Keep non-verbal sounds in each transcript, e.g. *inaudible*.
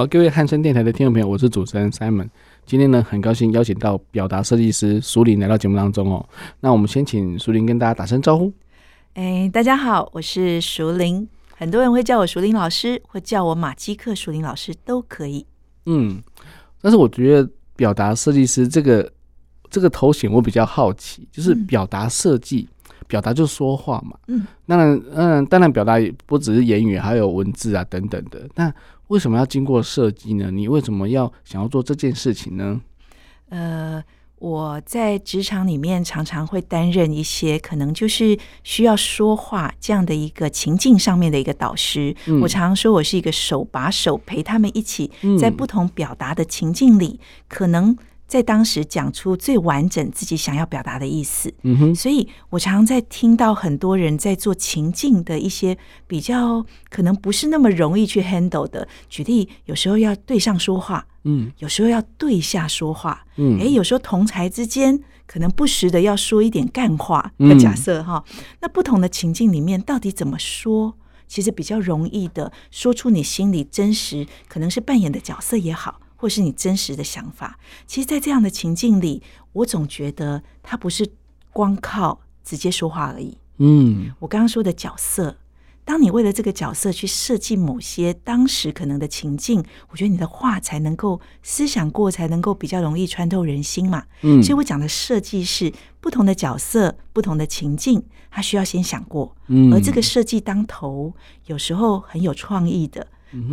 好了，各位汉声电台的听众朋友，我是主持人 Simon。今天呢，很高兴邀请到表达设计师苏林来到节目当中哦。那我们先请苏林跟大家打声招呼。哎，大家好，我是淑铃。很多人会叫我淑铃老师，或叫我马基克淑铃老师都可以。嗯，但是我觉得表达设计师这个这个头衔我比较好奇，就是表达设计，嗯、表达就说话嘛。嗯，当然，嗯，当然表达也不只是言语，还有文字啊等等的。那为什么要经过设计呢？你为什么要想要做这件事情呢？呃，我在职场里面常常会担任一些可能就是需要说话这样的一个情境上面的一个导师。嗯、我常常说我是一个手把手陪他们一起在不同表达的情境里，嗯、可能。在当时讲出最完整自己想要表达的意思，嗯哼，所以我常常在听到很多人在做情境的一些比较可能不是那么容易去 handle 的。举例，有时候要对上说话，嗯，有时候要对下说话，嗯，诶，有时候同才之间可能不时的要说一点干话的假设哈。那不同的情境里面，到底怎么说，其实比较容易的说出你心里真实，可能是扮演的角色也好。或是你真实的想法，其实，在这样的情境里，我总觉得他不是光靠直接说话而已。嗯，我刚刚说的角色，当你为了这个角色去设计某些当时可能的情境，我觉得你的话才能够思想过，才能够比较容易穿透人心嘛。嗯，所以我讲的设计是不同的角色、不同的情境，他需要先想过。嗯，而这个设计当头，有时候很有创意的。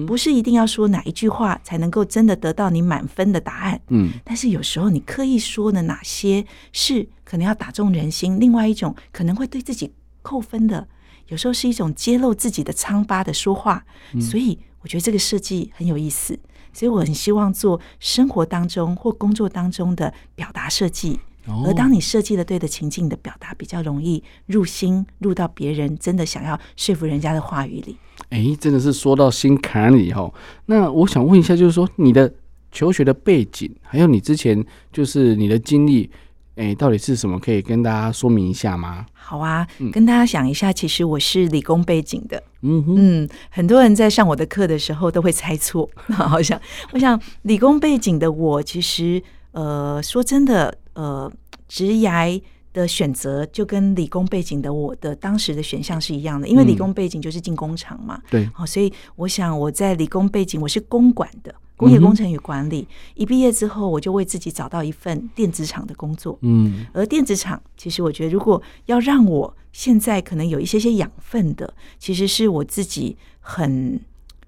不是一定要说哪一句话才能够真的得到你满分的答案，嗯，但是有时候你刻意说的哪些是可能要打中人心，另外一种可能会对自己扣分的，有时候是一种揭露自己的疮疤的说话，所以我觉得这个设计很有意思，所以我很希望做生活当中或工作当中的表达设计，而当你设计了对的情境，你的表达比较容易入心，入到别人真的想要说服人家的话语里。哎，真的是说到心坎里哈。那我想问一下，就是说你的求学的背景，还有你之前就是你的经历，哎，到底是什么？可以跟大家说明一下吗？好啊，嗯、跟大家讲一下，其实我是理工背景的。嗯哼嗯，很多人在上我的课的时候都会猜错。*laughs* 好像我想理工背景的我，其实呃，说真的，呃，职涯。的选择就跟理工背景的我的当时的选项是一样的，因为理工背景就是进工厂嘛，对，好，所以我想我在理工背景我是公管的，工业工程与管理，一毕业之后我就为自己找到一份电子厂的工作，嗯，而电子厂其实我觉得如果要让我现在可能有一些些养分的，其实是我自己很。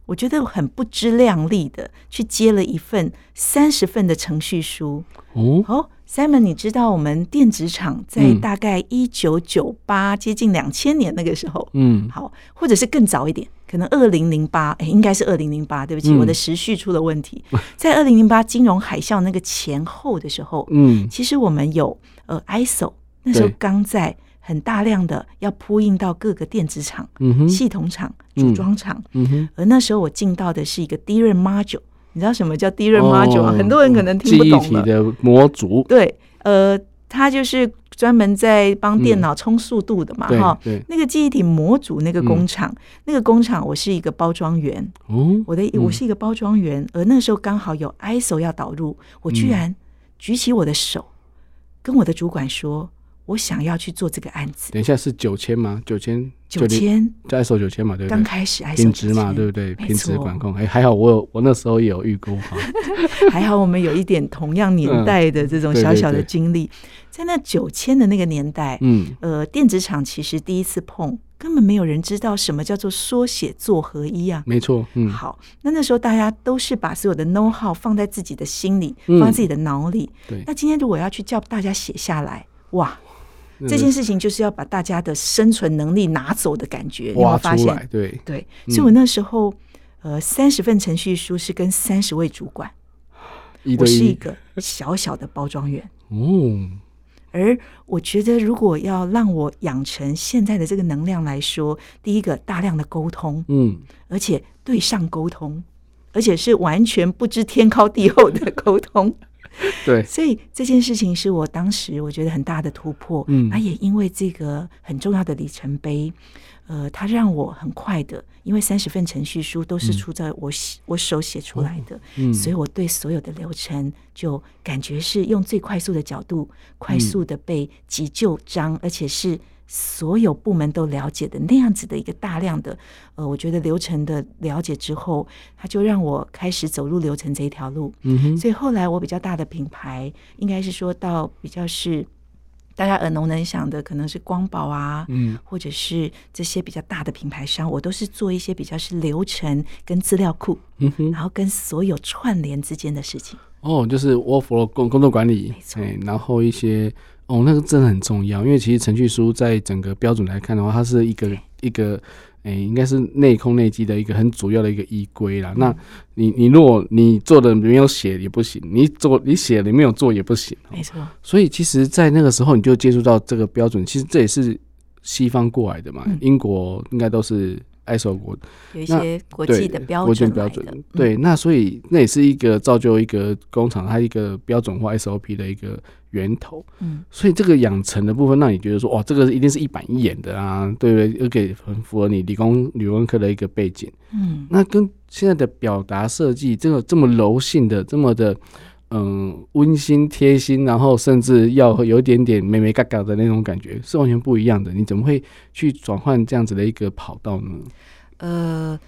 我觉得很不知量力的去接了一份三十份的程序书。哦，哦，Simon，你知道我们电子厂在大概一九九八接近两千年那个时候，嗯，好，或者是更早一点，可能二零零八，哎，应该是二零零八，对不起，我的时序出了问题。*laughs* 在二零零八金融海啸那个前后的时候，嗯，其实我们有呃 ISO，那时候刚在。很大量的要铺印到各个电子厂、嗯、系统厂、组装厂，而那时候我进到的是一个 DRAM module，你知道什么叫 DRAM module 吗？哦、很多人可能听不懂。记忆体的模组。对，呃，它就是专门在帮电脑充速度的嘛，哈、嗯。那个记忆体模组那个工厂，嗯、那个工厂，我是一个包装员。哦，我的我是一个包装员，而那时候刚好有 ISO 要导入，我居然举起我的手，跟我的主管说。我想要去做这个案子。等一下是九千吗？九千九千，就 ISO 九千嘛，对不对？刚开始 ISO 品质嘛，对不对？品质管控，哎，还好我有，我那时候也有预估哈。*laughs* 还好我们有一点同样年代的这种 *laughs* 小小的经历，在那九千的那个年代，嗯，呃，电子厂其实第一次碰，根本没有人知道什么叫做缩写做合一啊。没错，嗯。好，那那时候大家都是把所有的 know how 放在自己的心里，放在自己的脑里。对。那今天如果要去叫大家写下来，哇！这件事情就是要把大家的生存能力拿走的感觉，你会发现，对。对，所以我那时候呃，三十份程序书是跟三十位主管，我是一个小小的包装员。嗯，而我觉得，如果要让我养成现在的这个能量来说，第一个大量的沟通，嗯，而且对上沟通，而且是完全不知天高地厚的沟通。*laughs* 对，所以这件事情是我当时我觉得很大的突破。嗯，那也因为这个很重要的里程碑。呃，它让我很快的，因为三十份程序书都是出在我写、嗯、我手写出来的，嗯，所以我对所有的流程就感觉是用最快速的角度，快速的被急救章，嗯，而且是所有部门都了解的那样子的一个大量的，呃，我觉得流程的了解之后，他就让我开始走入流程这一条路。嗯哼，所以后来我比较大的品牌，应该是说到比较是。大家耳熟能详的可能是光宝啊，嗯，或者是这些比较大的品牌商，我都是做一些比较是流程跟资料库，嗯哼，然后跟所有串联之间的事情。哦，就是 workflow 工工作管理，没错。然后一些哦，那个真的很重要，因为其实程序书在整个标准来看的话，它是一个一个。诶、欸，应该是内控内基的一个很主要的一个依归啦。嗯、那你你如果你做的没有写也不行，你做你写你没有做也不行。没错。所以其实，在那个时候你就接触到这个标准，其实这也是西方过来的嘛。嗯、英国应该都是 ISO 国，有一些国际的标准标准。对，那所以那也是一个造就一个工厂它一个标准化 SOP 的一个。源头，嗯，所以这个养成的部分，让你觉得说，哇，这个一定是一板一眼的啊，对不对？而且很符合你理工理工科的一个背景，嗯，那跟现在的表达设计，这个这么柔性的，这么的，嗯，温馨贴心，然后甚至要有一点点美美嘎嘎的那种感觉，是完全不一样的。你怎么会去转换这样子的一个跑道呢？呃，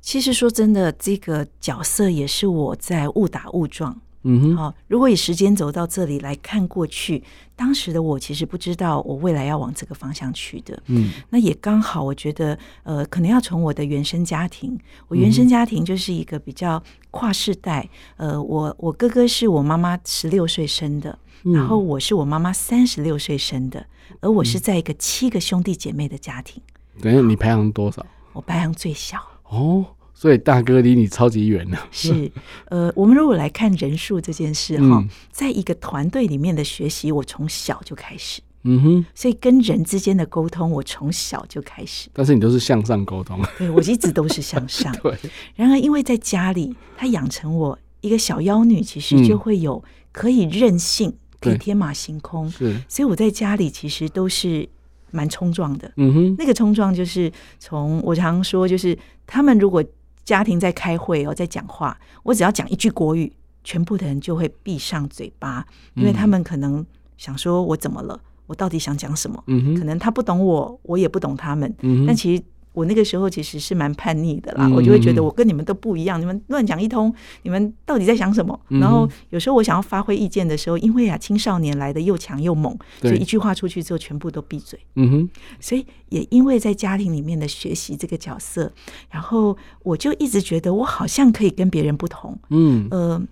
其实说真的，这个角色也是我在误打误撞。嗯哼，好。如果以时间走到这里来看过去，当时的我其实不知道我未来要往这个方向去的。嗯，那也刚好，我觉得呃，可能要从我的原生家庭，我原生家庭就是一个比较跨世代。呃，我我哥哥是我妈妈十六岁生的，然后我是我妈妈三十六岁生的，而我是在一个七个兄弟姐妹的家庭。等一下，你排行多少？我排行最小。哦。所以大哥离你超级远呢。是，呃，我们如果来看人数这件事哈，嗯、在一个团队里面的学习，我从小就开始。嗯哼。所以跟人之间的沟通，我从小就开始。但是你都是向上沟通。对，我一直都是向上。*laughs* 对。然而，因为在家里，他养成我一个小妖女，其实就会有可以任性，嗯、可以天马行空。是。所以我在家里其实都是蛮冲撞的。嗯哼。那个冲撞就是从我常说，就是他们如果。家庭在开会哦，在讲话，我只要讲一句国语，全部的人就会闭上嘴巴，因为他们可能想说：“我怎么了？我到底想讲什么？”嗯哼，可能他不懂我，我也不懂他们。嗯哼，但其实。我那个时候其实是蛮叛逆的啦，我就会觉得我跟你们都不一样，你们乱讲一通，你们到底在想什么？然后有时候我想要发挥意见的时候，因为啊青少年来的又强又猛，所以一句话出去之后全部都闭嘴。嗯哼，所以也因为在家庭里面的学习这个角色，然后我就一直觉得我好像可以跟别人不同。嗯，呃。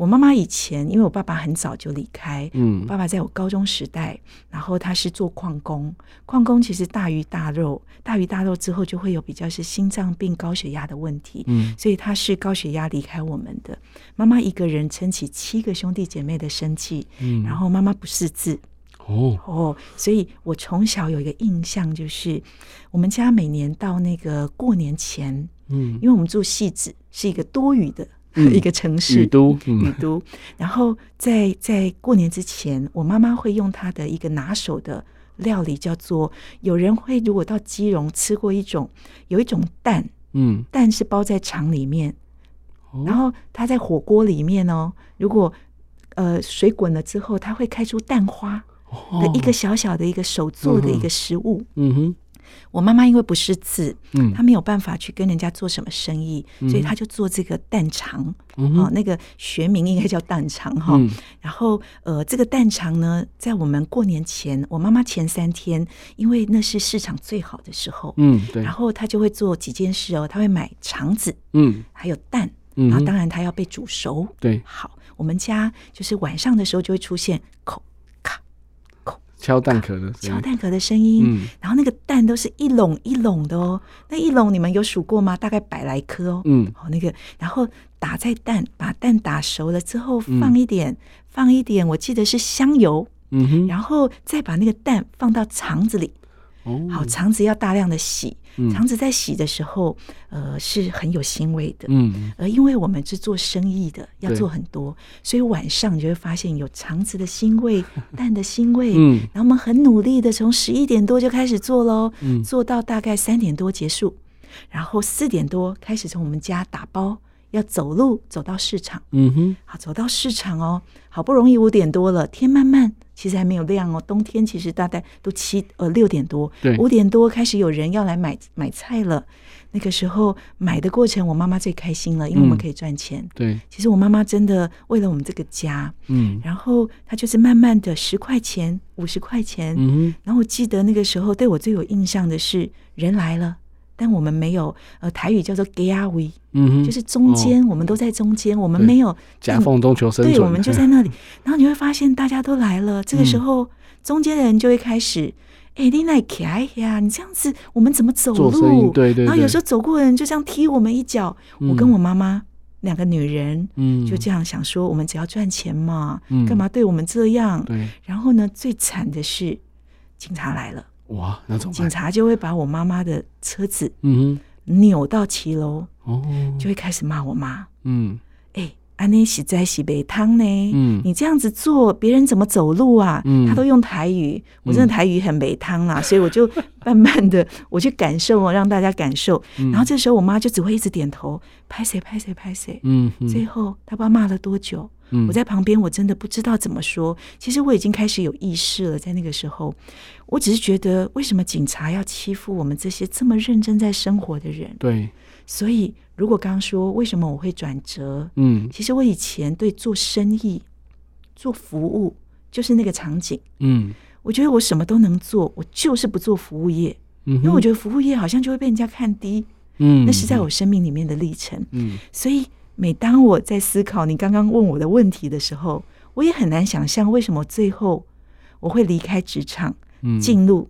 我妈妈以前，因为我爸爸很早就离开，嗯，我爸爸在我高中时代，然后他是做矿工，矿工其实大鱼大肉，大鱼大肉之后就会有比较是心脏病、高血压的问题，嗯，所以他是高血压离开我们的。妈妈一个人撑起七个兄弟姐妹的生计，嗯，然后妈妈不识字，哦。哦，所以我从小有一个印象，就是我们家每年到那个过年前，嗯，因为我们住戏子，是一个多雨的。*laughs* 一个城市，雨都，雨都。然后在在过年之前，我妈妈会用她的一个拿手的料理，叫做有人会如果到基隆吃过一种有一种蛋，嗯，蛋是包在肠里面，然后它在火锅里面哦，如果呃水滚了之后，它会开出蛋花的一个小小的一个手做的一个食物，嗯哼。我妈妈因为不识字，嗯，她没有办法去跟人家做什么生意，嗯、所以她就做这个蛋肠，嗯、哦，那个学名应该叫蛋肠哈。嗯、然后呃，这个蛋肠呢，在我们过年前，我妈妈前三天，因为那是市场最好的时候，嗯，对。然后她就会做几件事哦，她会买肠子，嗯，还有蛋，嗯、然后当然她要被煮熟，对。好，我们家就是晚上的时候就会出现口。敲蛋壳的敲蛋壳的声音，嗯，然后那个蛋都是一笼一笼的哦，那一笼你们有数过吗？大概百来颗哦，嗯，哦那个，然后打在蛋，把蛋打熟了之后放一点，嗯、放一点，我记得是香油，嗯哼，然后再把那个蛋放到肠子里。好，肠子要大量的洗，肠子在洗的时候，呃，是很有腥味的。嗯，而因为我们是做生意的，要做很多，所以晚上你就会发现有肠子的腥味、*laughs* 蛋的腥味。嗯，然后我们很努力的从十一点多就开始做喽，嗯，做到大概三点多结束，然后四点多开始从我们家打包，要走路走到市场。嗯哼，好，走到市场哦，好不容易五点多了，天慢慢。其实还没有亮哦，冬天其实大概都七呃六点多，对，五点多开始有人要来买买菜了。那个时候买的过程，我妈妈最开心了，因为我们可以赚钱。嗯、对，其实我妈妈真的为了我们这个家，嗯，然后她就是慢慢的十块钱、五十块钱，嗯，然后我记得那个时候对我最有印象的是人来了。但我们没有，呃，台语叫做 “gayawi”，嗯，就是中间，我们都在中间，我们没有夹缝中求生存，对，我们就在那里。*laughs* 然后你会发现，大家都来了，这个时候，中间的人就会开始，哎，你来开呀，你这样子，我们怎么走路？对对。然后有时候走过的人就这样踢我们一脚。我跟我妈妈两个女人，嗯，就这样想说，我们只要赚钱嘛，干嘛对我们这样？对。然后呢，最惨的是警察来了。哇，那种警察就会把我妈妈的车子嗯扭到骑楼哦，就会开始骂我妈。嗯，哎，安妮洗在洗北汤呢，嗯，你这样子做，别人怎么走路啊？嗯，他都用台语，我真的台语很北汤啦，*laughs* 所以我就慢慢的我去感受，让大家感受，然后这时候我妈就只会一直点头，拍谁拍谁拍谁，嗯，最后他不知道骂了多久。我在旁边，我真的不知道怎么说。其实我已经开始有意识了，在那个时候，我只是觉得，为什么警察要欺负我们这些这么认真在生活的人？对。所以，如果刚刚说为什么我会转折，嗯，其实我以前对做生意、做服务就是那个场景，嗯，我觉得我什么都能做，我就是不做服务业，嗯，因为我觉得服务业好像就会被人家看低，嗯，那是在我生命里面的历程，嗯，所以。每当我在思考你刚刚问我的问题的时候，我也很难想象为什么最后我会离开职场，进入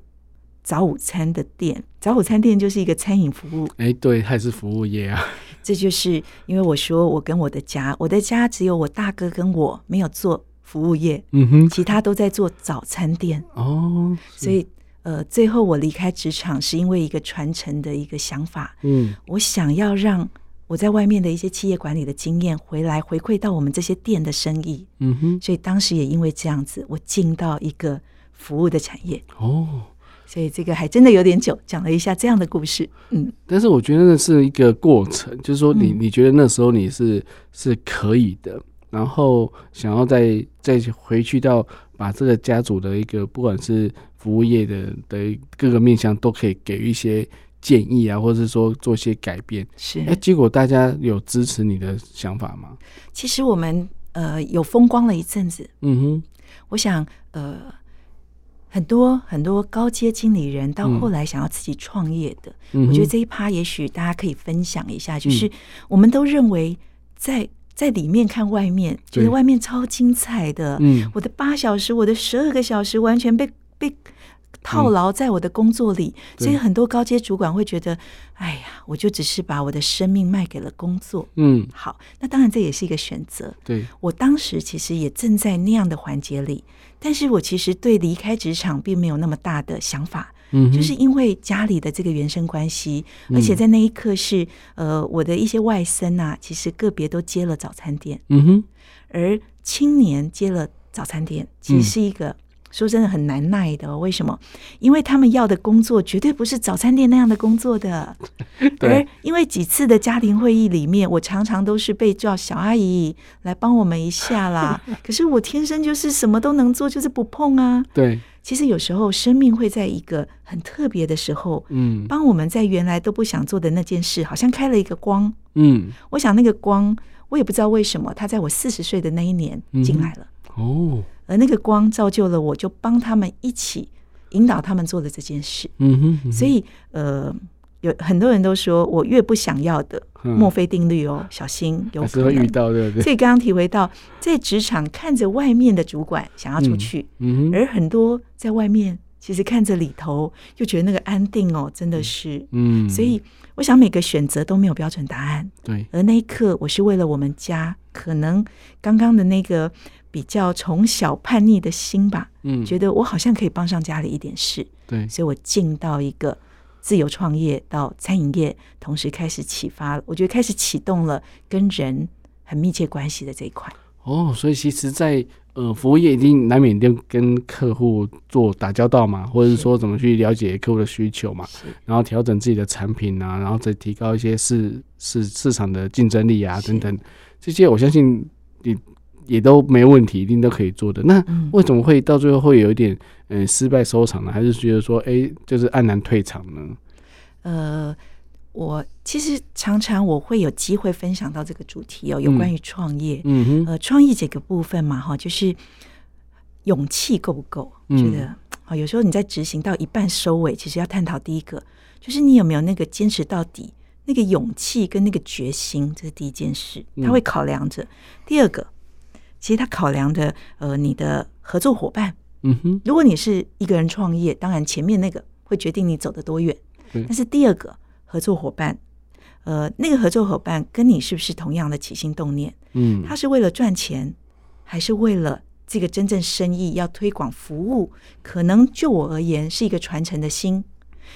早午餐的店。嗯、早午餐店就是一个餐饮服务。哎、欸，对，还是服务业啊。*laughs* 这就是因为我说我跟我的家，我的家只有我大哥跟我没有做服务业，嗯哼，其他都在做早餐店。哦，所以呃，最后我离开职场是因为一个传承的一个想法。嗯，我想要让。我在外面的一些企业管理的经验回来回馈到我们这些店的生意，嗯哼，所以当时也因为这样子，我进到一个服务的产业哦，所以这个还真的有点久，讲了一下这样的故事，嗯，但是我觉得那是一个过程，就是说你你觉得那时候你是是可以的，然后想要再再回去到把这个家族的一个不管是服务业的的各个面向都可以给予一些。建议啊，或者是说做一些改变，是。哎，结果大家有支持你的想法吗？其实我们呃有风光了一阵子，嗯哼，我想呃很多很多高阶经理人到后来想要自己创业的，嗯、我觉得这一趴也许大家可以分享一下，就是我们都认为在在里面看外面，觉得外面超精彩的，嗯，我的八小时，我的十二个小时完全被被。套牢在我的工作里，嗯、所以很多高阶主管会觉得，哎呀，我就只是把我的生命卖给了工作。嗯，好，那当然这也是一个选择。对，我当时其实也正在那样的环节里，但是我其实对离开职场并没有那么大的想法。嗯，就是因为家里的这个原生关系，嗯、而且在那一刻是呃，我的一些外甥啊，其实个别都接了早餐店。嗯哼，而青年接了早餐店，其实是一个。说真的很难耐的，为什么？因为他们要的工作绝对不是早餐店那样的工作的。对而因为几次的家庭会议里面，我常常都是被叫小阿姨来帮我们一下啦。*laughs* 可是我天生就是什么都能做，就是不碰啊。对，其实有时候生命会在一个很特别的时候，嗯，帮我们在原来都不想做的那件事，好像开了一个光。嗯，我想那个光，我也不知道为什么，他在我四十岁的那一年进来了。嗯、哦。而那个光造就了我，就帮他们一起引导他们做的这件事。嗯哼，嗯哼。所以呃，有很多人都说，我越不想要的，墨菲定律哦，小心有可能遇到，对不对？所以刚刚体会到，在职场看着外面的主管想要出去，嗯，而很多在外面其实看着里头，又觉得那个安定哦，真的是，嗯，所以我想每个选择都没有标准答案，对。而那一刻，我是为了我们家，可能刚刚的那个比较从小叛逆的心吧，嗯，觉得我好像可以帮上家里一点事，对，所以我进到一个。自由创业到餐饮业，同时开始启发了，我觉得开始启动了跟人很密切关系的这一块。哦，所以其实在，在呃服务业一定难免要跟客户做打交道嘛，或者是说怎么去了解客户的需求嘛，然后调整自己的产品啊，然后再提高一些市市市场的竞争力啊等等，这些我相信你。也都没问题，一定都可以做的。那为什么会到最后会有一点嗯失败收场呢？还是觉得说哎、欸，就是黯然退场呢？呃，我其实常常我会有机会分享到这个主题哦，有关于创业，嗯哼，呃，创业这个部分嘛，哈，就是勇气够不够？觉得啊，有时候你在执行到一半收尾，其实要探讨第一个，就是你有没有那个坚持到底那个勇气跟那个决心，这是第一件事，他会考量着。第二个。其实他考量的，呃，你的合作伙伴，嗯哼，如果你是一个人创业，当然前面那个会决定你走得多远，但是第二个合作伙伴，呃，那个合作伙伴跟你是不是同样的起心动念？嗯，他是为了赚钱，还是为了这个真正生意要推广服务？可能就我而言是一个传承的心，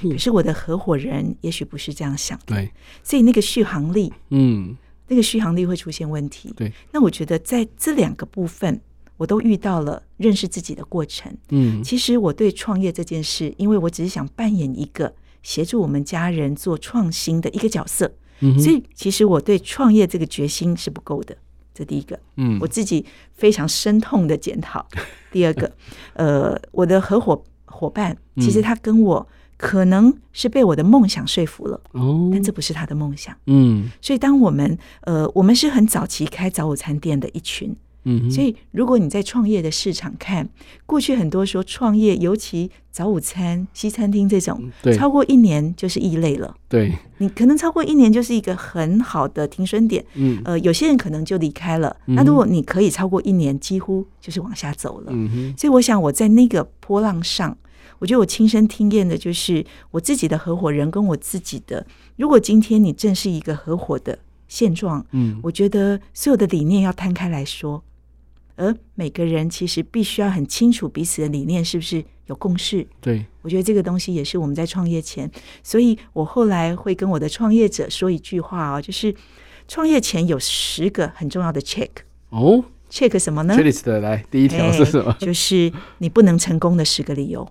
可是我的合伙人也许不是这样想的，对，所以那个续航力，嗯。那个续航力会出现问题。对，那我觉得在这两个部分，我都遇到了认识自己的过程。嗯，其实我对创业这件事，因为我只是想扮演一个协助我们家人做创新的一个角色，嗯，所以其实我对创业这个决心是不够的。这第一个，嗯，我自己非常深痛的检讨。*laughs* 第二个，呃，我的合伙伙伴，其实他跟我。可能是被我的梦想说服了，哦，但这不是他的梦想，嗯，所以当我们呃，我们是很早期开早午餐店的一群，嗯，所以如果你在创业的市场看，过去很多说创业，尤其早午餐、西餐厅这种，超过一年就是异类了，对，你可能超过一年就是一个很好的停损点，嗯，呃，有些人可能就离开了，那如果你可以超过一年，几乎就是往下走了，嗯哼，所以我想我在那个波浪上。我觉得我亲身体验的就是我自己的合伙人跟我自己的。如果今天你正是一个合伙的现状，嗯，我觉得所有的理念要摊开来说，而每个人其实必须要很清楚彼此的理念是不是有共识。对，我觉得这个东西也是我们在创业前，所以我后来会跟我的创业者说一句话啊，就是创业前有十个很重要的 check 哦，check 什么呢？Checklist 来第一条是什么？欸，就是你不能成功的十个理由。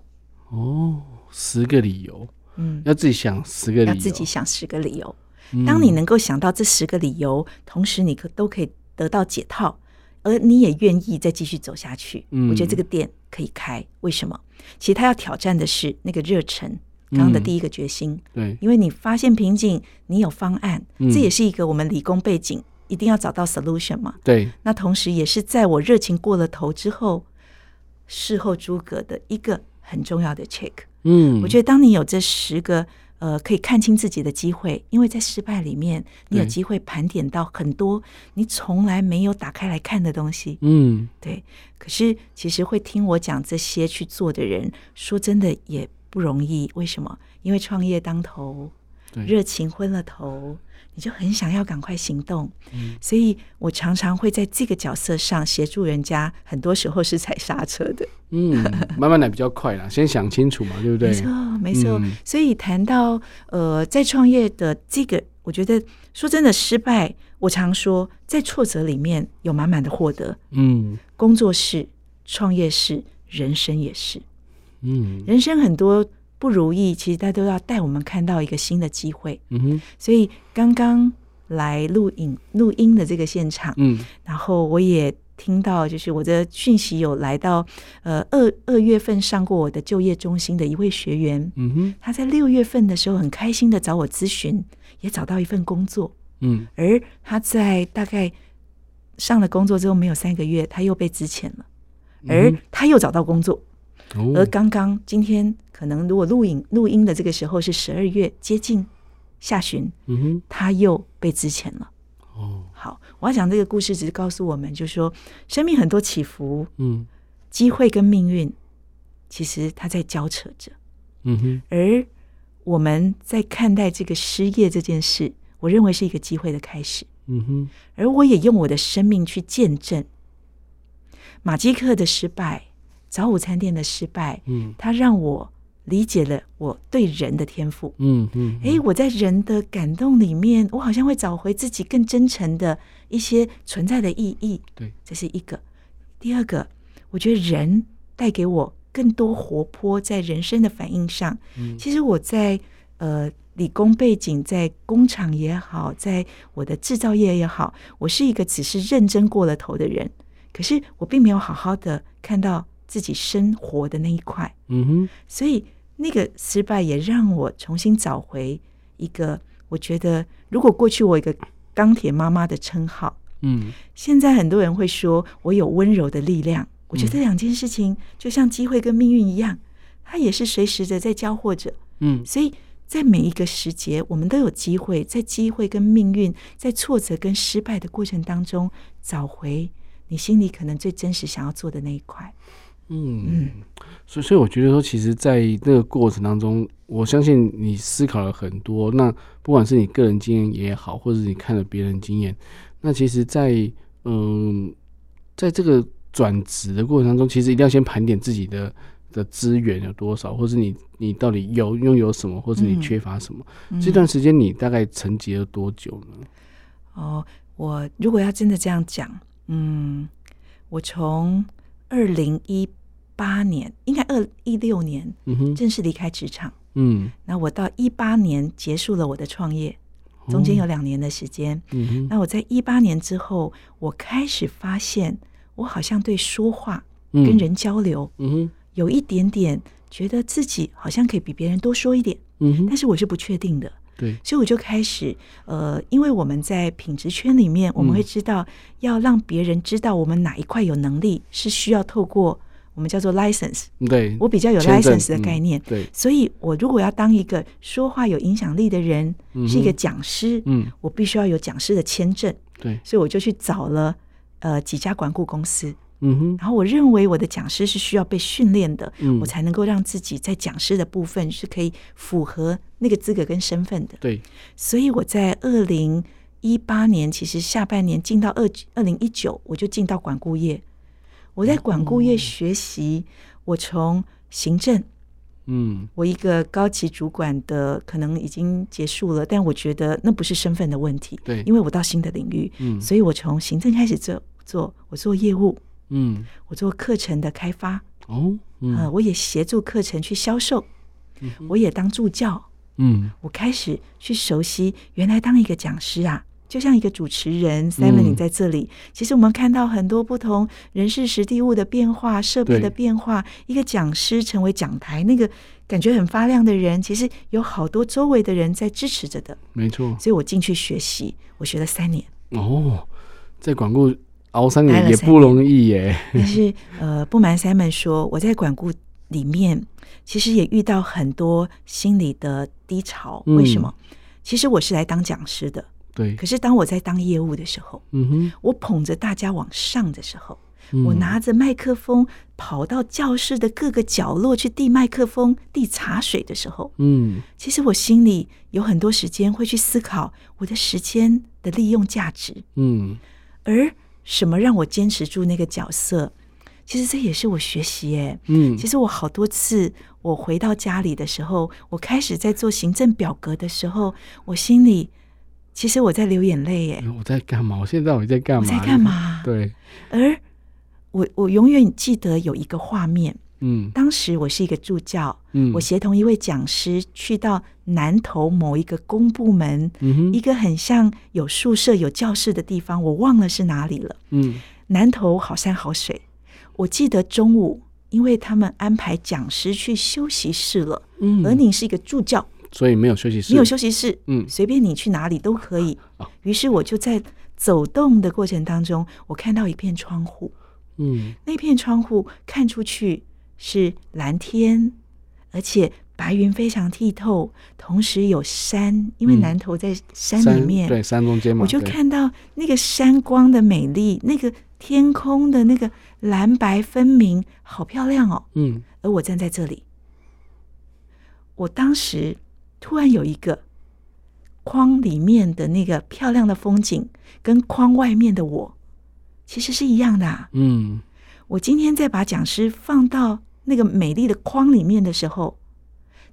哦，十个理由，嗯，要自己想十个理由，要自己想十个理由。当你能够想到这十个理由，同时你可都可以得到解套，而你也愿意再继续走下去。嗯，我觉得这个店可以开。为什么？其实他要挑战的是那个热忱，刚刚的第一个决心。对，因为你发现瓶颈，你有方案，这也是一个我们理工背景一定要找到 solution 嘛。对，那同时也是在我热情过了头之后，事后诸葛的一个。很重要的 check，嗯，我觉得当你有这十个呃可以看清自己的机会，因为在失败里面，你有机会盘点到很多你从来没有打开来看的东西，嗯，对。可是其实会听我讲这些去做的人，说真的也不容易。为什么？因为创业当头，热情昏了头。你就很想要赶快行动，嗯，所以我常常会在这个角色上协助人家，很多时候是踩刹车的，嗯，*laughs* 慢慢来比较快啦，先想清楚嘛，对不对？没错，没错。嗯，所以谈到呃，在创业的这个，我觉得说真的，失败，我常说，在挫折里面有满满的获得，嗯，工作是，创业是，人生也是，嗯，人生很多。不如意，其实他都要带我们看到一个新的机会。嗯哼，所以刚刚来录影录音的这个现场，嗯，然后我也听到，就是我的讯息有来到，呃，二二月份上过我的就业中心的一位学员，嗯哼，他在六月份的时候很开心的找我咨询，也找到一份工作，嗯，而他在大概上了工作之后没有三个月，他又被支遣了，而他又找到工作。而刚刚今天可能如果录影录音的这个时候是十二月接近下旬，嗯哼，他又被支遣了。哦，好，我要讲这个故事，只是告诉我们，就是说，生命很多起伏，嗯，机会跟命运，其实它在交扯着。嗯哼，而我们在看待这个失业这件事，我认为是一个机会的开始。嗯哼，而我也用我的生命去见证马基克的失败，早午餐店的失败。嗯，它让我理解了我对人的天赋。嗯嗯，哎，我在人的感动里面，我好像会找回自己更真诚的一些存在的意义。对，这是一个。第二个，我觉得人带给我更多活泼，在人生的反应上。嗯，其实我在呃。理工背景，在工厂也好，在我的制造业也好，我是一个只是认真过了头的人。可是我并没有好好的看到自己生活的那一块。嗯哼，所以那个失败也让我重新找回一个，我觉得如果过去我有一个钢铁妈妈的称号，嗯，现在很多人会说我有温柔的力量。我觉得这两件事情就像机会跟命运一样，它也是随时的在交货着。嗯，所以。在每一个时节，我们都有机会，在机会跟命运，在挫折跟失败的过程当中，找回你心里可能最真实想要做的那一块。嗯嗯，所以所以我觉得说，其实，在那个过程当中，我相信你思考了很多。那不管是你个人经验也好，或者是你看了别人经验，那其实在，在嗯，在这个转职的过程当中，其实一定要先盘点自己的。的资源有多少，或是你你到底有拥有什么，或是你缺乏什么？嗯、这段时间你大概沉寂了多久呢？哦，我如果要真的这样讲，嗯，我从二零一八年，应该二一六年，嗯哼，正式离开职场，嗯，那我到一八年结束了我的创业，中间有两年的时间，嗯哼，那我在一八年之后，我开始发现，我好像对说话跟人交流，嗯，嗯哼。有一点点觉得自己好像可以比别人多说一点，嗯哼，但是我是不确定的，对，所以我就开始，呃，因为我们在品质圈里面，我们会知道要让别人知道我们哪一块有能力，是需要透过我们叫做 license，对，我比较有 license 的概念，嗯，对，所以我如果要当一个说话有影响力的人，是一个讲师，嗯，我必须要有讲师的签证，对，所以我就去找了呃几家管顾公司。嗯哼，然后我认为我的讲师是需要被训练的，嗯，我才能够让自己在讲师的部分是可以符合那个资格跟身份的。对，所以我在二零一八年，其实下半年进到二二零一九，我就进到管顾业。我在管顾业学习，我从行政，嗯，我一个高级主管的可能已经结束了，但我觉得那不是身份的问题，对，因为我到新的领域，嗯，所以我从行政开始做做，我做业务。嗯，我做课程的开发。哦，嗯、呃，我也协助课程去销售，嗯，我也当助教，嗯，我开始去熟悉，原来当一个讲师啊，就像一个主持人，Simon，你在这里，嗯，其实我们看到很多不同人事实地物的变化，设备的变化，一个讲师成为讲台那个感觉很发亮的人，其实有好多周围的人在支持着的，没错，所以我进去学习，我学了三年，哦，在管顾。熬三年也不容易耶。但是，呃，不瞒 Simon 说，我在管顾里面其实也遇到很多心理的低潮。为什么？其实我是来当讲师的，对。可是当我在当业务的时候，嗯哼，我捧着大家往上的时候，我拿着麦克风跑到教室的各个角落去递麦克风、递茶水的时候，嗯，其实我心里有很多时间会去思考我的时间的利用价值，嗯，而。什么让我坚持住那个角色？其实这也是我学习耶。嗯，其实我好多次，我回到家里的时候，我开始在做行政表格的时候，我心里其实我在流眼泪耶。我在干嘛？我现在我在干嘛？我在干嘛？对。而我我永远记得有一个画面。嗯，当时我是一个助教，嗯，我协同一位讲师去到南投某一个公部门，嗯，一个很像有宿舍、有教室的地方，我忘了是哪里了。嗯，南投好山好水，我记得中午，因为他们安排讲师去休息室了，嗯，而你是一个助教，所以没有休息室，没有休息室，嗯，随便你去哪里都可以。啊，于是我就在走动的过程当中，我看到一片窗户，嗯，那片窗户看出去。是蓝天，而且白云非常剔透，同时有山，因为南投在山里面，嗯、对山中间嘛，我就看到那个山光的美丽，那个天空的那个蓝白分明，好漂亮哦。嗯，而我站在这里，我当时突然有一个框里面的那个漂亮的风景，跟框外面的我其实是一样的啊。嗯，我今天再把讲师放到那个美丽的框里面的时候，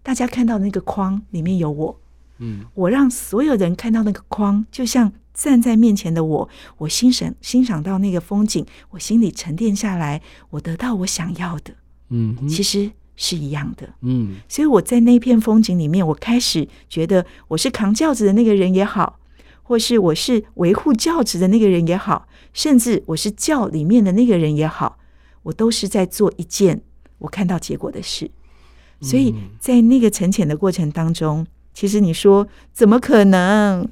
大家看到那个框里面有我，嗯，我让所有人看到那个框，就像站在面前的我，我欣赏欣赏到那个风景，我心里沉淀下来，我得到我想要的，嗯，其实是一样的，嗯，所以我在那片风景里面，我开始觉得我是扛轿子的那个人也好，或是我是维护轿子的那个人也好，甚至我是轿里面的那个人也好，我都是在做一件我看到结果的事。所以在那个沉潜的过程当中，其实你说怎么可能？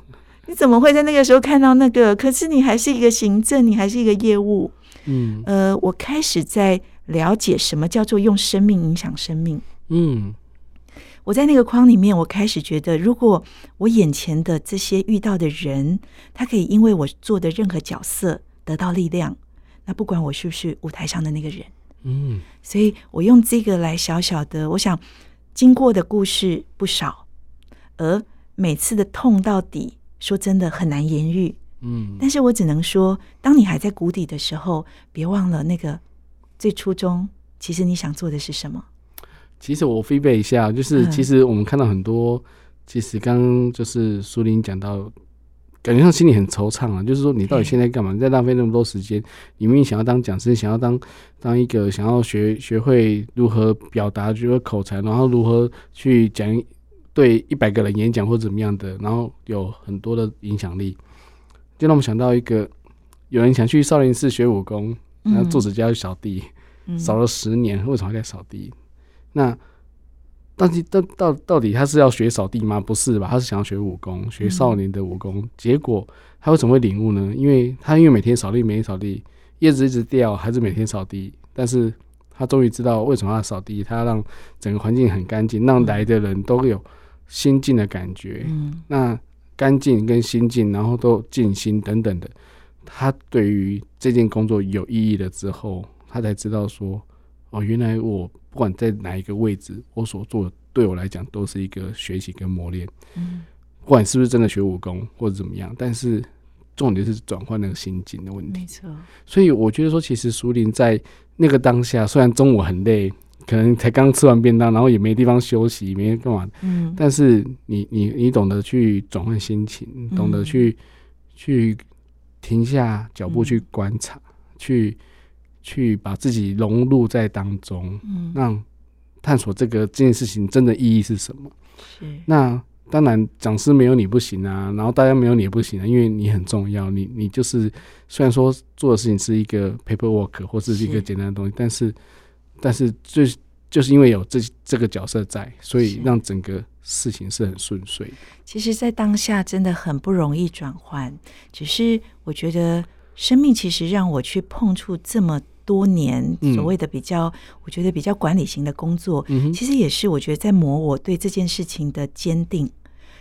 你怎么会在那个时候看到那个？可是你还是一个行政，你还是一个业务。嗯，呃，我开始在了解什么叫做用生命影响生命。嗯，我在那个框里面，我开始觉得，如果我眼前的这些遇到的人，他可以因为我做的任何角色得到力量，那不管我是不是舞台上的那个人。嗯，所以我用这个来小小的，我想经过的故事不少，而每次的痛到底，说真的很难言喻。嗯，但是我只能说，当你还在谷底的时候，别忘了那个最初衷，其实你想做的是什么？其实我 feedback 一下，就是其实我们看到很多，嗯、其实刚刚就是苏林讲到。感觉上心里很惆怅啊，就是说你到底现在干嘛？你在浪费那么多时间？你明明想要当讲师，想要当当一个想要学学会如何表达，学会口才，然后如何去讲对一百个人演讲或怎么样的，然后有很多的影响力。就让我们想到一个，有人想去少林寺学武功，然后作者家去扫地，扫了十年，为什么还在扫地？那。但是到到到底他是要学扫地吗？不是吧？他是想要学武功，学少年的武功。嗯、结果他为什么会领悟呢？因为他因为每天扫地，每天扫地，叶子一直掉，还是每天扫地。但是他终于知道为什么要扫地，他要让整个环境很干净，让来的人都有心静的感觉。嗯，那干净跟心静，然后都静心等等的，他对于这件工作有意义了之后，他才知道说，哦，原来我。不管在哪一个位置，我所做的对我来讲都是一个学习跟磨练。嗯，不管是不是真的学武功或者怎么样，但是重点是转换那个心境的问题。没错。所以我觉得说，其实苏林在那个当下，虽然中午很累，可能才刚吃完便当，然后也没地方休息，没干嘛。嗯。但是你你你懂得去转换心情，懂得去去停下脚步去观察，去。去把自己融入在当中，嗯，让探索这个这件事情真的意义是什么？是。那当然，讲师没有你不行啊，然后大家没有你也不行啊，因为你很重要。你你就是虽然说做的事情是一个 paperwork 或是一个简单的东西，是但是但是就就是因为有这这个角色在，所以让整个事情是很顺遂。其实，在当下真的很不容易转换，只是我觉得。生命其实让我去碰触这么多年所谓的比较，嗯、我觉得比较管理型的工作，其实也是我觉得在磨我对这件事情的坚定。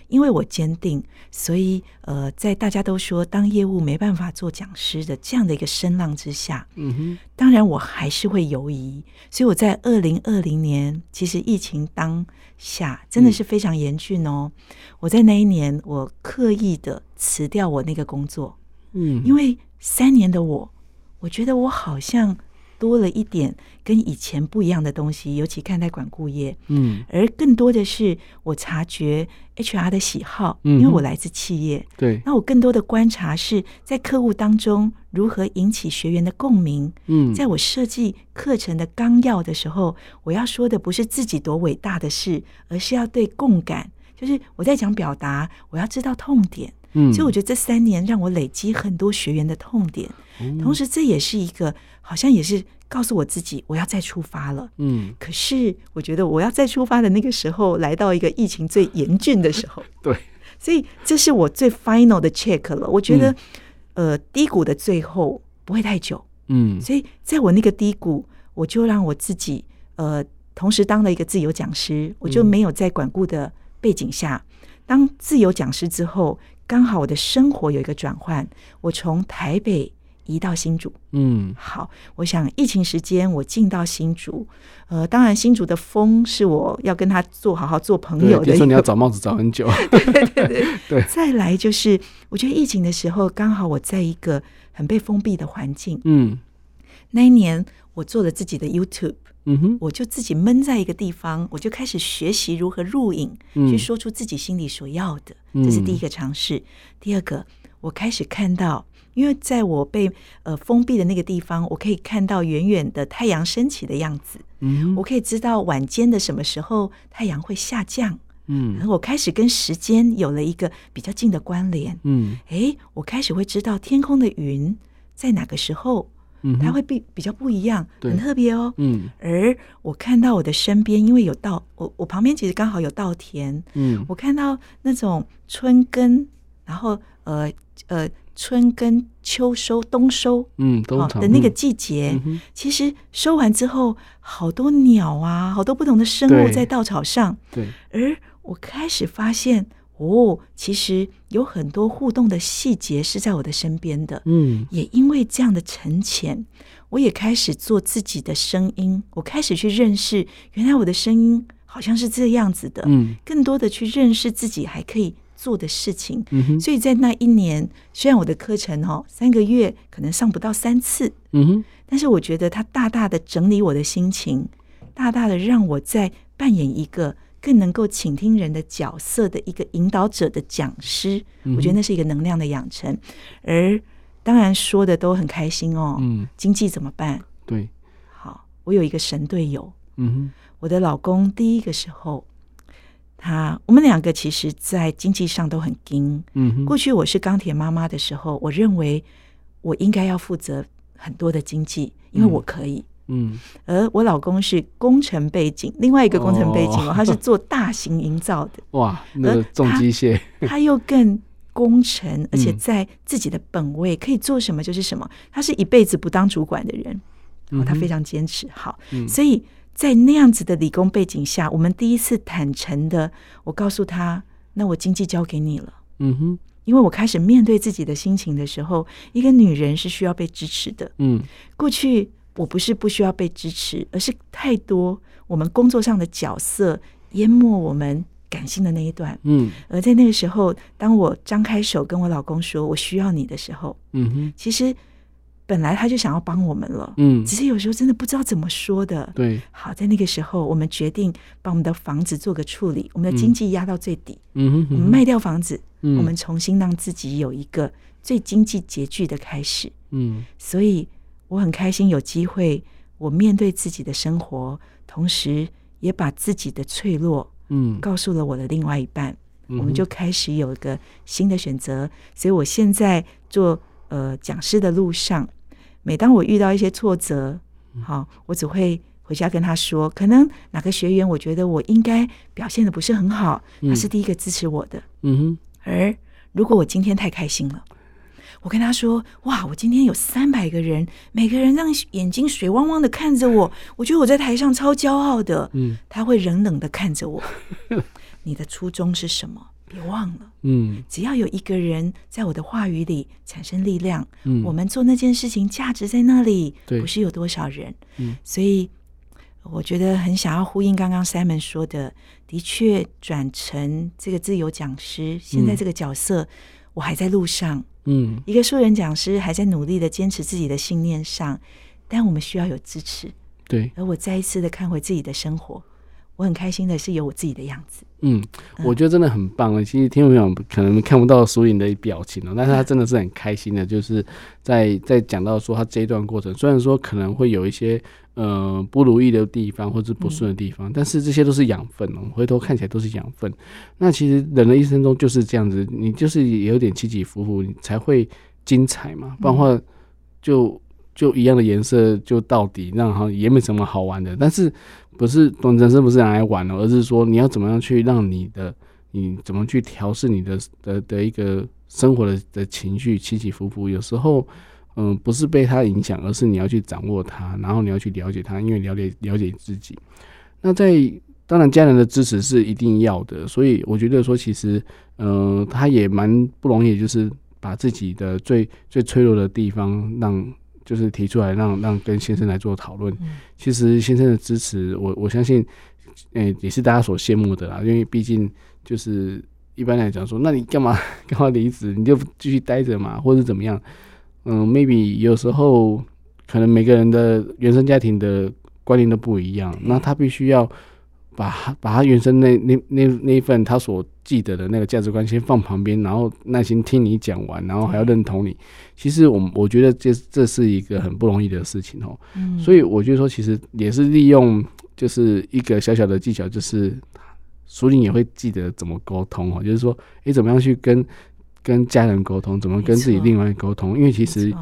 因为我坚定，所以呃，在大家都说当业务没办法做讲师的这样的一个声浪之下，嗯哼，当然我还是会犹疑。所以我在二零二零年，其实疫情当下真的是非常严峻哦。嗯、我在那一年，我刻意的辞掉我那个工作，嗯，因为。三年的我，我觉得我好像多了一点跟以前不一样的东西，尤其看待管顾业，嗯，而更多的是我察觉 HR 的喜好，嗯因为我来自企业，对，那我更多的观察是在客户当中如何引起学员的共鸣，嗯，在我设计课程的纲要的时候，我要说的不是自己多伟大的事，而是要对共感，就是我在讲表达，我要知道痛点。嗯，所以我觉得这三年让我累积很多学员的痛点，嗯、同时这也是一个好像也是告诉我自己我要再出发了。嗯，可是我觉得我要再出发的那个时候来到一个疫情最严峻的时候。*laughs* 对，所以这是我最 final 的 check 了。我觉得，嗯、呃，低谷的最后不会太久。嗯，所以在我那个低谷，我就让我自己呃。同时当了一个自由讲师，我就没有在管顾的背景下，当自由讲师之后，刚好我的生活有一个转换，我从台北。移到新竹，嗯，好，我想疫情时间我进到新竹，呃，当然新竹的风是我要跟他做好好做朋友的。比如说你要找帽子找很久，对对对对，*laughs* 对。再来就是，我觉得疫情的时候刚好我在一个很被封闭的环境，嗯，那一年我做了自己的 YouTube，嗯哼，我就自己闷在一个地方，我就开始学习如何入影，嗯，去说出自己心里所要的，这是第一个尝试。第二个，我开始看到。因为在我被呃封闭的那个地方，我可以看到远远的太阳升起的样子。嗯，我可以知道晚间的什么时候太阳会下降。嗯，然后我开始跟时间有了一个比较近的关联。嗯，诶，我开始会知道天空的云在哪个时候，它会比比较不一样，很特别哦。嗯，而我看到我的身边，因为有稻，我我旁边其实刚好有稻田。嗯，我看到那种春耕，然后呃呃。春耕、秋收、冬收，嗯，好的那个季节，嗯、其实收完之后，好多鸟啊，好多不同的生物在稻草上。对，而我开始发现，哦，其实有很多互动的细节是在我的身边的。嗯，也因为这样的沉潜，我也开始做自己的声音，我开始去认识，原来我的声音好像是这样子的。嗯，更多的去认识自己，还可以。做的事情，嗯，所以在那一年，虽然我的课程哦三个月可能上不到三次，嗯哼，但是我觉得它大大的整理我的心情，大大的让我在扮演一个更能够倾听人的角色的一个引导者的讲师，嗯，我觉得那是一个能量的养成。而当然说的都很开心哦，嗯，经济怎么办？对，好，我有一个神队友，嗯哼，我的老公第一个时候。他，我们两个其实，在经济上都很紧。嗯，过去我是钢铁妈妈的时候，我认为我应该要负责很多的经济，因为我可以。嗯，而我老公是工程背景，另外一个工程背景哦，他是做大型营造的。*laughs* 哇，那个重机械，*laughs* 他又更工程，而且在自己的本位可以做什么就是什么。他是一辈子不当主管的人，哦，他非常坚持。好，所以。在那样子的理工背景下，我们第一次坦诚的，我告诉他：“那我经济交给你了。”嗯哼，因为我开始面对自己的心情的时候，一个女人是需要被支持的。嗯，过去我不是不需要被支持，而是太多我们工作上的角色淹没我们感性的那一段。嗯，而在那个时候，当我张开手跟我老公说我需要你的时候，嗯哼，其实。本来他就想要帮我们了，嗯，只是有时候真的不知道怎么说的。对，好，在那个时候，我们决定把我们的房子做个处理，我们的经济压到最底，嗯哼，我们卖掉房子，嗯，我们重新让自己有一个最经济拮据的开始，嗯，所以我很开心有机会，我面对自己的生活，同时也把自己的脆弱，嗯，告诉了我的另外一半，嗯，我们就开始有一个新的选择，所以我现在做呃讲师的路上。每当我遇到一些挫折，好，我只会回家跟他说，可能哪个学员我觉得我应该表现的不是很好，他是第一个支持我的。嗯哼。而如果我今天太开心了，我跟他说，哇，我今天有三百个人，每个人让眼睛水汪汪的看着我，我觉得我在台上超骄傲的。嗯，他会冷冷的看着我。*laughs* 你的初衷是什么？别忘了，嗯，只要有一个人在我的话语里产生力量，嗯，我们做那件事情价值在那里，对，不是有多少人，嗯，所以我觉得很想要呼应刚刚 Simon 说的，的确转成这个自由讲师，现在这个角色，嗯，我还在路上，嗯，一个素人讲师还在努力的坚持自己的信念上，但我们需要有支持，对，而我再一次的看回自己的生活。我很开心的是有我自己的样子。嗯，我觉得真的很棒了。其实听众朋友可能看不到淑颖的表情哦，但是他真的是很开心的，就是在在讲到说他这一段过程，虽然说可能会有一些呃不如意的地方或者不顺的地方，但是这些都是养分哦。回头看起来都是养分。那其实人的一生中就是这样子，你就是也有点起起伏伏，你才会精彩嘛。不然的话就。就一样的颜色，就到底那好像也没什么好玩的。但是不是人生不是拿来玩的，而是说你要怎么样去让你的你怎么去调试你的的的一个生活的的情绪起起伏伏。有时候嗯，不是被它影响，而是你要去掌握它，然后你要去了解它，因为了解了解自己。那在当然家人的支持是一定要的，所以我觉得说其实，嗯、呃，他也蛮不容易，就是把自己的最最脆弱的地方让就是提出来让，让让跟先生来做讨论。嗯、其实先生的支持，我我相信，诶、欸，也是大家所羡慕的啦，因为毕竟就是一般来讲说，那你干嘛 *laughs* 干嘛离职？你就继续待着嘛，或者怎么样？嗯，maybe 有时候可能每个人的原生家庭的观念都不一样，那他必须要把他把他原生那那那那一份他所记得的那个价值观先放旁边，然后耐心听你讲完，然后还要认同你。其实我我觉得这这是一个很不容易的事情哦。嗯，所以我觉得说，其实也是利用就是一个小小的技巧，就是淑铃也会记得怎么沟通哦，就是说，诶，怎么样去跟。跟家人沟通，怎么跟自己另外沟通？因为其实，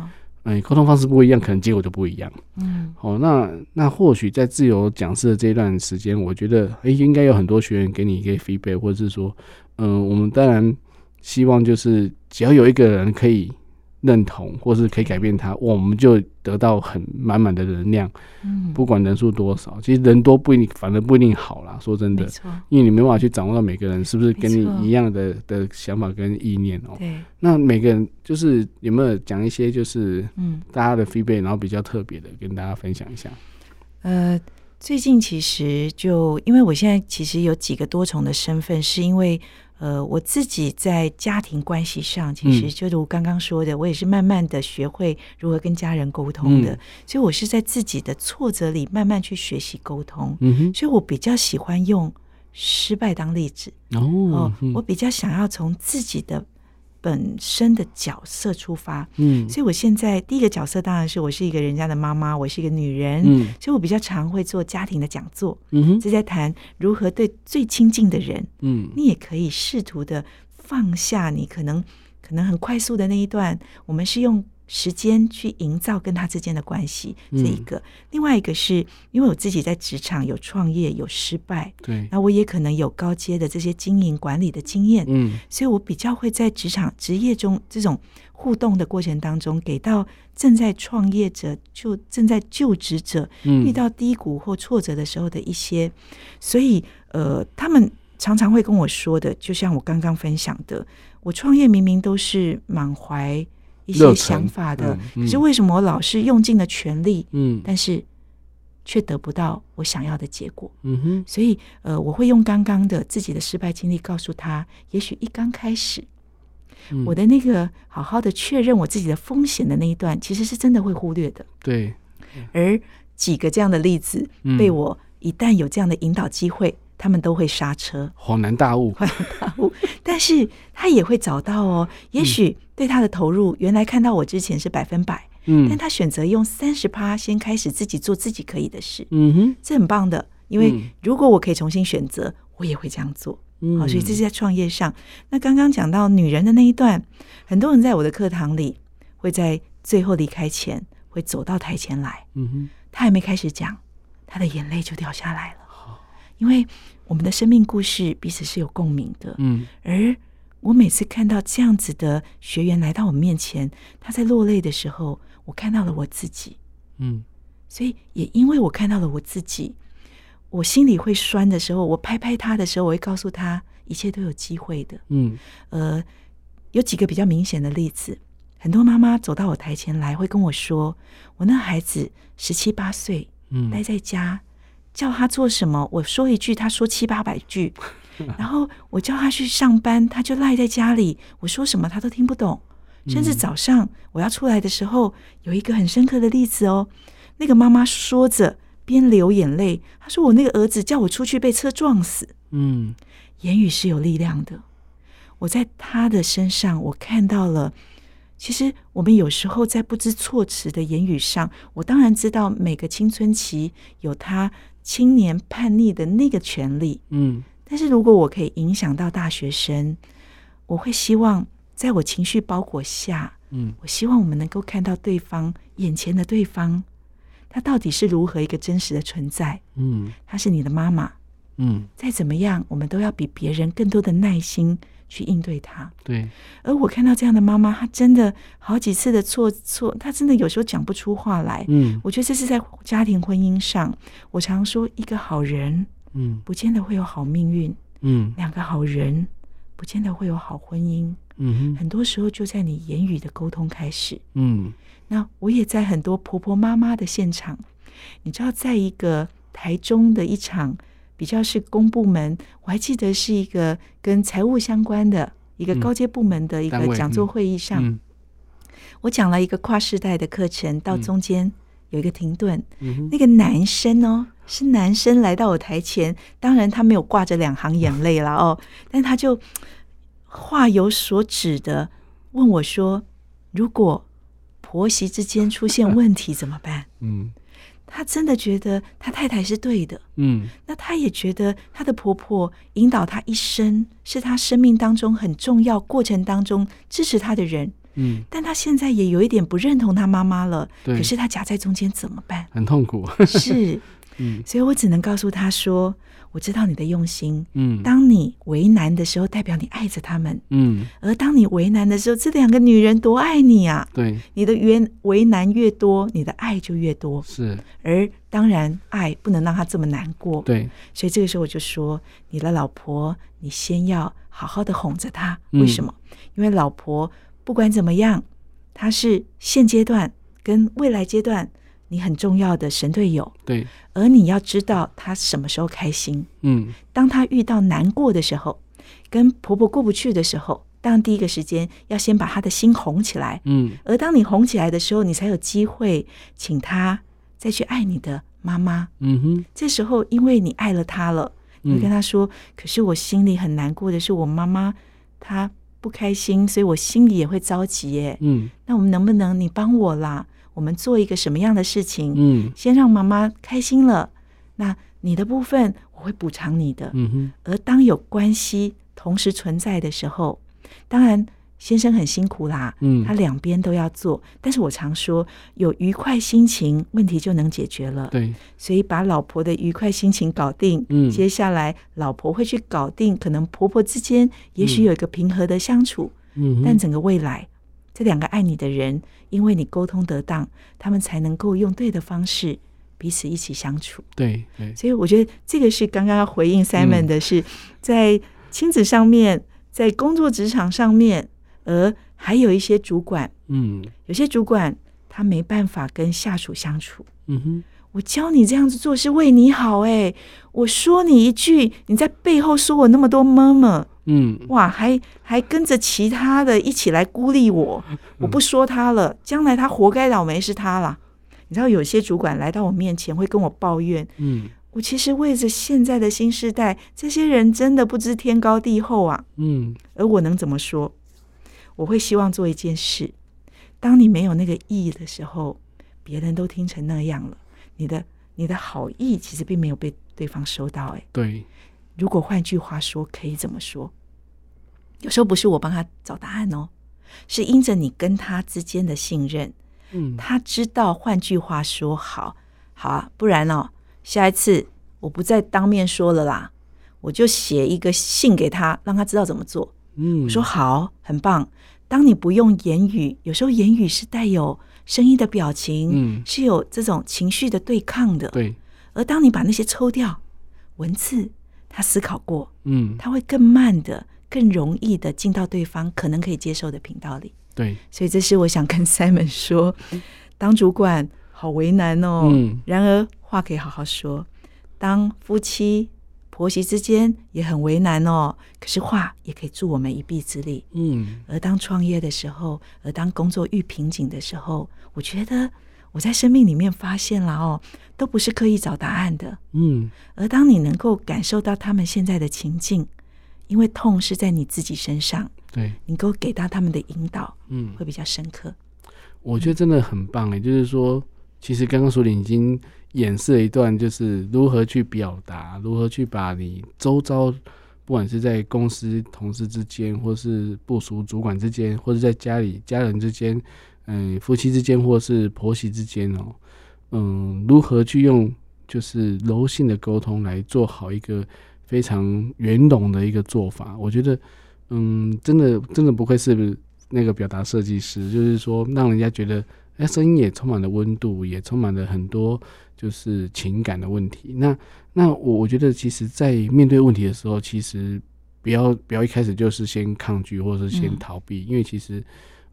哎，沟通方式不一样，可能结果就不一样。嗯，好，那那或许在自由讲师的这一段时间，我觉得，哎，应该有很多学员给你一个 feedback，或者是说，嗯，我们当然希望就是只要有一个人可以。认同，或是可以改变他，我们就得到很满满的能量。嗯，不管人数多少，其实人多不一定，反而不一定好啦。说真的，因为你没办法去掌握到每个人是不是跟你一样的的想法跟意念哦。对，那每个人就是有没有讲一些就是嗯大家的 feedback，然后比较特别的跟大家分享一下。呃，最近其实就因为我现在其实有几个多重的身份，是因为。呃，我自己在家庭关系上，其实就如刚刚说的，嗯、我也是慢慢的学会如何跟家人沟通的。嗯、所以，我是在自己的挫折里慢慢去学习沟通。嗯，所以我比较喜欢用失败当例子。哦，嗯、我比较想要从自己的。本身的角色出发，嗯，所以我现在第一个角色当然是我是一个人家的妈妈，我是一个女人，嗯，所以我比较常会做家庭的讲座，嗯哼，是在谈如何对最亲近的人，嗯，你也可以试图的放下你可能可能很快速的那一段，我们是用。时间去营造跟他之间的关系，这一个；嗯、另外一个是因为我自己在职场有创业有失败，对，那我也可能有高阶的这些经营管理的经验，嗯，所以我比较会在职场职业中这种互动的过程当中，给到正在创业者就正在就职者，遇到低谷或挫折的时候的一些，所以呃，他们常常会跟我说的，就像我刚刚分享的，我创业明明都是满怀。一些想法的，可是为什么我老是用尽了全力，嗯，但是却得不到我想要的结果？嗯哼，所以呃，我会用刚刚的自己的失败经历告诉他，也许一刚开始，嗯、我的那个好好的确认我自己的风险的那一段，其实是真的会忽略的。对，而几个这样的例子，被我一旦有这样的引导机会。他们都会刹车，恍然大悟，恍然大悟。但是他也会找到哦，也许对他的投入，原来看到我之前是百分百，嗯，但他选择用三十趴先开始自己做自己可以的事，嗯哼，这很棒的。因为如果我可以重新选择，我也会这样做。嗯，好，所以这是在创业上。那刚刚讲到女人的那一段，很多人在我的课堂里会在最后离开前会走到台前来，嗯哼，他还没开始讲，他的眼泪就掉下来了。因为我们的生命故事彼此是有共鸣的，嗯，而我每次看到这样子的学员来到我面前，他在落泪的时候，我看到了我自己，嗯，所以也因为我看到了我自己，我心里会酸的时候，我拍拍他的时候，我会告诉他一切都有机会的，嗯，呃，有几个比较明显的例子，很多妈妈走到我台前来，会跟我说，我那孩子十七八岁，嗯，待在家。叫他做什么，我说一句，他说七八百句。*laughs* 然后我叫他去上班，他就赖在家里。我说什么他都听不懂。甚至早上我要出来的时候，有一个很深刻的例子哦。那个妈妈说着，边流眼泪，她说：“我那个儿子叫我出去被车撞死。”嗯，言语是有力量的。我在他的身上，我看到了。其实我们有时候在不知措辞的言语上，我当然知道每个青春期有他。青年叛逆的那个权利，嗯，但是如果我可以影响到大学生，我会希望在我情绪包裹下，嗯，我希望我们能够看到对方眼前的对方，他到底是如何一个真实的存在，嗯，他是你的妈妈，嗯，再怎么样，我们都要比别人更多的耐心去应对他。对。而我看到这样的妈妈，她真的好几次的错错，她真的有时候讲不出话来。嗯，我觉得这是在家庭婚姻上，我常说一个好人，嗯，不见得会有好命运。嗯，两个好人，不见得会有好婚姻。嗯哼，很多时候就在你言语的沟通开始。嗯，那我也在很多婆婆妈妈的现场，你知道，在一个台中的一场比较是公部门，我还记得是一个跟财务相关的一个高阶部门的一个讲座会议上，嗯。嗯、我讲了一个跨世代的课程，到中间有一个停顿，嗯、那个男生哦。是男生来到我台前，当然他没有挂着两行眼泪了哦，*laughs* 但他就话有所指的问我说：“如果婆媳之间出现问题怎么办？”嗯，他真的觉得他太太是对的，嗯，那他也觉得他的婆婆引导他一生，是他生命当中很重要过程当中支持他的人，嗯，但他现在也有一点不认同他妈妈了，对，可是他夹在中间怎么办？很痛苦，是。*laughs* 嗯，所以我只能告诉他说：“我知道你的用心。嗯，当你为难的时候，代表你爱着他们。嗯，而当你为难的时候，这两个女人多爱你啊！对，你的为为难越多，你的爱就越多。是，而当然，爱不能让她这么难过。对，所以这个时候我就说：你的老婆，你先要好好的哄着她。为什么？嗯，因为老婆不管怎么样，她是现阶段跟未来阶段。”你很重要的神队友，对，而你要知道他什么时候开心，嗯，当他遇到难过的时候，跟婆婆过不去的时候，当第一个时间要先把他的心哄起来，嗯，而当你哄起来的时候，你才有机会请他再去爱你的妈妈，嗯哼，这时候因为你爱了他了，你跟他说，嗯，可是我心里很难过的是我妈妈她不开心，所以我心里也会着急耶，嗯，那我们能不能你帮我啦？我们做一个什么样的事情？嗯，先让妈妈开心了，那你的部分我会补偿你的。嗯哼。而当有关系同时存在的时候，当然先生很辛苦啦，嗯，他两边都要做。但是我常说，有愉快心情，问题就能解决了。对，所以把老婆的愉快心情搞定，嗯，接下来老婆会去搞定，可能婆婆之间也许有一个平和的相处。嗯，但整个未来。这两个爱你的人，因为你沟通得当，他们才能够用对的方式彼此一起相处。对，对，所以我觉得这个是刚刚要回应 Simon 的是，在亲子上面，在工作职场上面，而还有一些主管，嗯，有些主管他没办法跟下属相处。嗯哼，我教你这样子做是为你好，哎，我说你一句，你在背后说我那么多妈妈。嗯，哇，还还跟着其他的一起来孤立我，我不说他了，将来他活该倒霉是他啦。你知道有些主管来到我面前会跟我抱怨，嗯，我其实为着现在的新时代，这些人真的不知天高地厚啊，嗯，而我能怎么说？我会希望做一件事，当你没有那个意的时候，别人都听成那样了，你的你的好意其实并没有被对方收到，哎，对。如果换句话说，可以怎么说？有时候不是我帮他找答案哦，是因着你跟他之间的信任，嗯，他知道。换句话说，好，好啊，不然哦，下一次我不再当面说了啦，我就写一个信给他，让他知道怎么做。嗯，我说好，很棒。当你不用言语，有时候言语是带有声音的表情，嗯，是有这种情绪的对抗的。对，而当你把那些抽掉，文字。他思考过，嗯，他会更慢的、更容易的进到对方可能可以接受的频道里。对，所以这是我想跟 Simon 说，*laughs* 当主管好为难哦。嗯，然而话可以好好说。当夫妻婆媳之间也很为难哦，可是话也可以助我们一臂之力。嗯，而当创业的时候，而当工作遇瓶颈的时候，我觉得。我在生命里面发现了哦，都不是刻意找答案的，嗯。而当你能够感受到他们现在的情境，因为痛是在你自己身上，对，你能够给到他们的引导，嗯，会比较深刻。我觉得真的很棒哎，就是说，其实刚刚淑铃已经演示了一段，就是如何去表达，如何去把你周遭，不管是在公司同事之间，或是部属主管之间，或者在家里家人之间。嗯，夫妻之间或是婆媳之间哦，嗯，如何去用就是柔性的沟通来做好一个非常圆融的一个做法？我觉得，嗯，真的真的不愧是那个表达设计师，就是说让人家觉得，哎，声音也充满了温度，也充满了很多就是情感的问题。那那我我觉得，其实，在面对问题的时候，其实不要不要一开始就是先抗拒或者是先逃避，嗯、因为其实，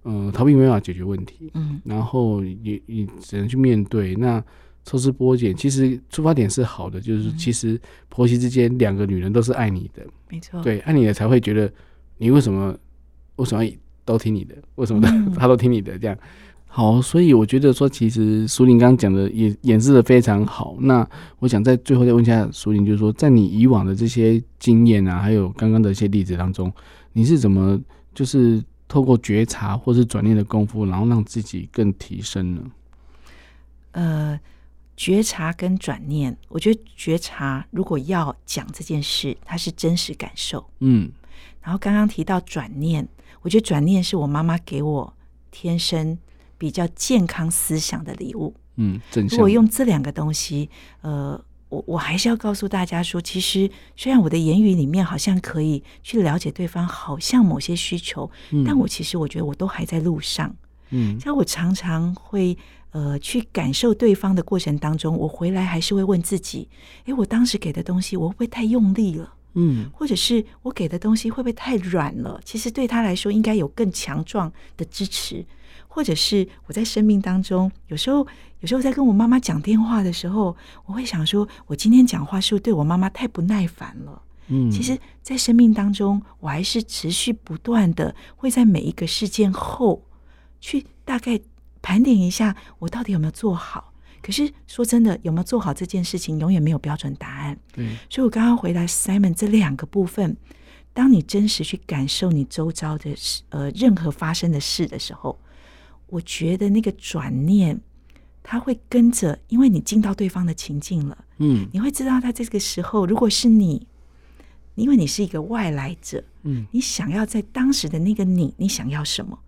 嗯、呃，逃避没办法解决问题。嗯，然后也也只能去面对。那抽丝剥茧，其实出发点是好的，就是其实婆媳之间两个女人都是爱你的，没错，对，爱你的才会觉得。你为什么为什么都听你的？为什么他他 *laughs* 都听你的？这样好，所以我觉得说，其实淑铃刚刚讲的也演示的非常好。那我想在最后再问一下淑铃，就是说，在你以往的这些经验啊，还有刚刚的一些例子当中，你是怎么就是透过觉察或是转念的功夫，然后让自己更提升呢？呃，觉察跟转念，我觉得觉察如果要讲这件事，它是真实感受，嗯。然后刚刚提到转念，我觉得转念是我妈妈给我天生比较健康思想的礼物。嗯，如果用这两个东西，呃，我我还是要告诉大家说，其实虽然我的言语里面好像可以去了解对方，好像某些需求，嗯，但我其实我觉得我都还在路上。嗯，像我常常会呃去感受对方的过程当中，我回来还是会问自己：诶，我当时给的东西，我会不会太用力了？嗯，或者是我给的东西会不会太软了？其实对他来说，应该有更强壮的支持。或者是我在生命当中，有时候，有时候在跟我妈妈讲电话的时候，我会想说，我今天讲话是不是对我妈妈太不耐烦了？嗯，其实，在生命当中，我还是持续不断的会在每一个事件后，去大概盘点一下，我到底有没有做好。可是说真的，有没有做好这件事情，永远没有标准答案。嗯，所以我刚刚回答 Simon 这两个部分，当你真实去感受你周遭的事，呃，任何发生的事的时候，我觉得那个转念，他会跟着，因为你进到对方的情境了，嗯，你会知道他这个时候，如果是你，因为你是一个外来者，嗯，你想要在当时的那个你，你想要什么？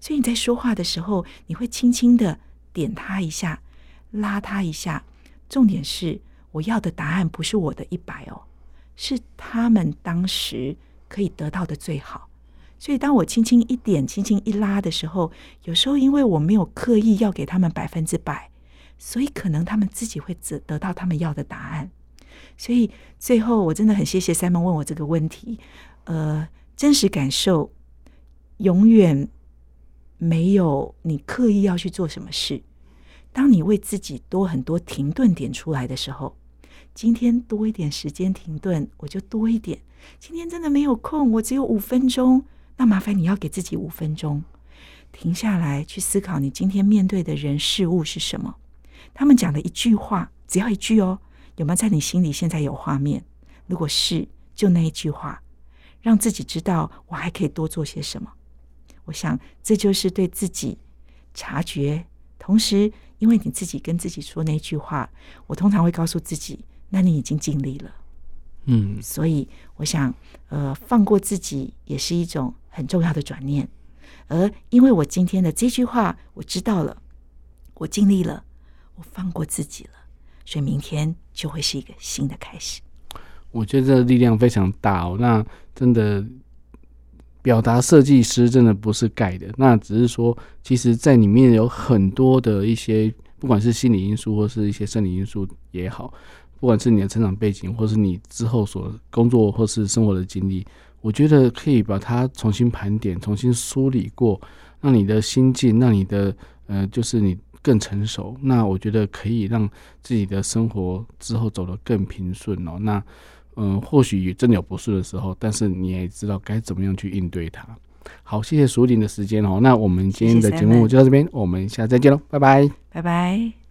所以你在说话的时候，你会轻轻的点他一下。拉他一下，重点是我要的答案不是我的一百哦，是他们当时可以得到的最好。所以当我轻轻一点、轻轻一拉的时候，有时候因为我没有刻意要给他们百分之百，所以可能他们自己会得得到他们要的答案。所以最后我真的很谢谢 Simon 问我这个问题。呃，真实感受永远没有你刻意要去做什么事。当你为自己多很多停顿点出来的时候，今天多一点时间停顿，我就多一点。今天真的没有空，我只有五分钟，那麻烦你要给自己五分钟，停下来去思考你今天面对的人事物是什么。他们讲的一句话，只要一句哦，有没有在你心里现在有画面？如果是，就那一句话，让自己知道我还可以多做些什么。我想这就是对自己察觉，同时。因为你自己跟自己说那句话，我通常会告诉自己，那你已经尽力了，嗯，所以我想，呃，放过自己也是一种很重要的转念。而因为我今天的这句话，我知道了，我尽力了，我放过自己了，所以明天就会是一个新的开始。我觉得这个力量非常大哦，那真的。表达设计师真的不是盖的，那只是说，其实，在里面有很多的一些，不管是心理因素或是一些生理因素也好，不管是你的成长背景，或是你之后所工作或是生活的经历，我觉得可以把它重新盘点、重新梳理过，让你的心境，让你的呃，就是你更成熟。那我觉得可以让自己的生活之后走得更平顺哦。那。嗯，或许真的有不顺的时候，但是你也知道该怎么样去应对它。好，谢谢淑铃的时间哦。那我们今天的节目就到这边，我们下次再见喽，拜拜，拜拜。